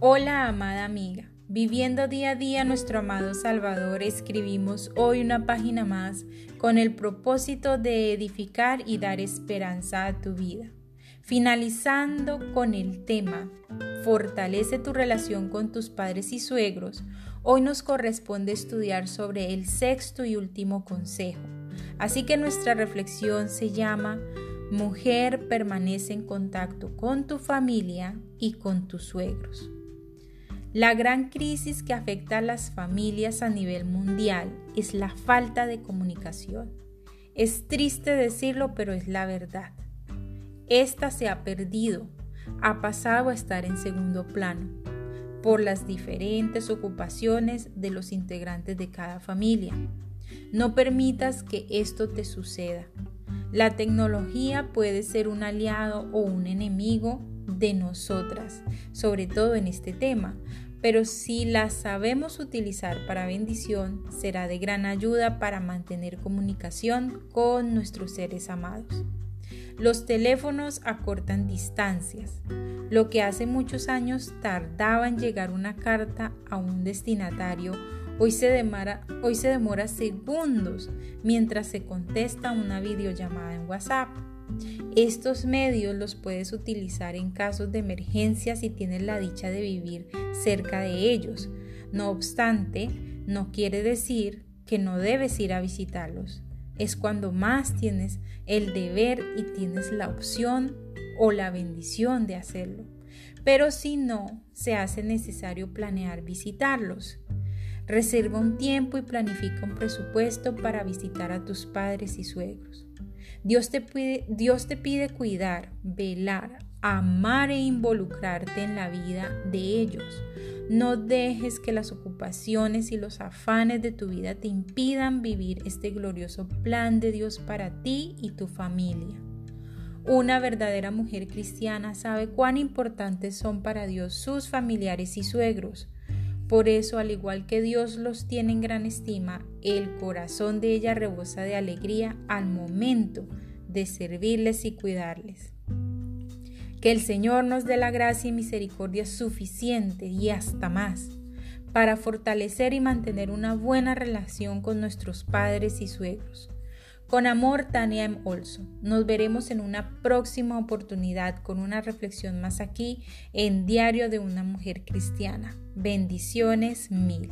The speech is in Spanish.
Hola amada amiga, viviendo día a día nuestro amado Salvador, escribimos hoy una página más con el propósito de edificar y dar esperanza a tu vida. Finalizando con el tema, fortalece tu relación con tus padres y suegros, hoy nos corresponde estudiar sobre el sexto y último consejo. Así que nuestra reflexión se llama Mujer permanece en contacto con tu familia y con tus suegros. La gran crisis que afecta a las familias a nivel mundial es la falta de comunicación. Es triste decirlo, pero es la verdad. Esta se ha perdido, ha pasado a estar en segundo plano por las diferentes ocupaciones de los integrantes de cada familia. No permitas que esto te suceda. La tecnología puede ser un aliado o un enemigo de nosotras, sobre todo en este tema, pero si la sabemos utilizar para bendición, será de gran ayuda para mantener comunicación con nuestros seres amados. Los teléfonos acortan distancias. Lo que hace muchos años tardaba en llegar una carta a un destinatario, hoy se, demora, hoy se demora segundos mientras se contesta una videollamada en WhatsApp. Estos medios los puedes utilizar en casos de emergencia si tienes la dicha de vivir cerca de ellos. No obstante, no quiere decir que no debes ir a visitarlos. Es cuando más tienes el deber y tienes la opción o la bendición de hacerlo. Pero si no, se hace necesario planear visitarlos. Reserva un tiempo y planifica un presupuesto para visitar a tus padres y suegros. Dios te pide, Dios te pide cuidar, velar, amar e involucrarte en la vida de ellos. No dejes que las ocupaciones y los afanes de tu vida te impidan vivir este glorioso plan de Dios para ti y tu familia. Una verdadera mujer cristiana sabe cuán importantes son para Dios sus familiares y suegros. Por eso, al igual que Dios los tiene en gran estima, el corazón de ella rebosa de alegría al momento de servirles y cuidarles. Que el Señor nos dé la gracia y misericordia suficiente y hasta más para fortalecer y mantener una buena relación con nuestros padres y suegros. Con amor, Tania M. Olso. Nos veremos en una próxima oportunidad con una reflexión más aquí en Diario de una Mujer Cristiana. Bendiciones mil.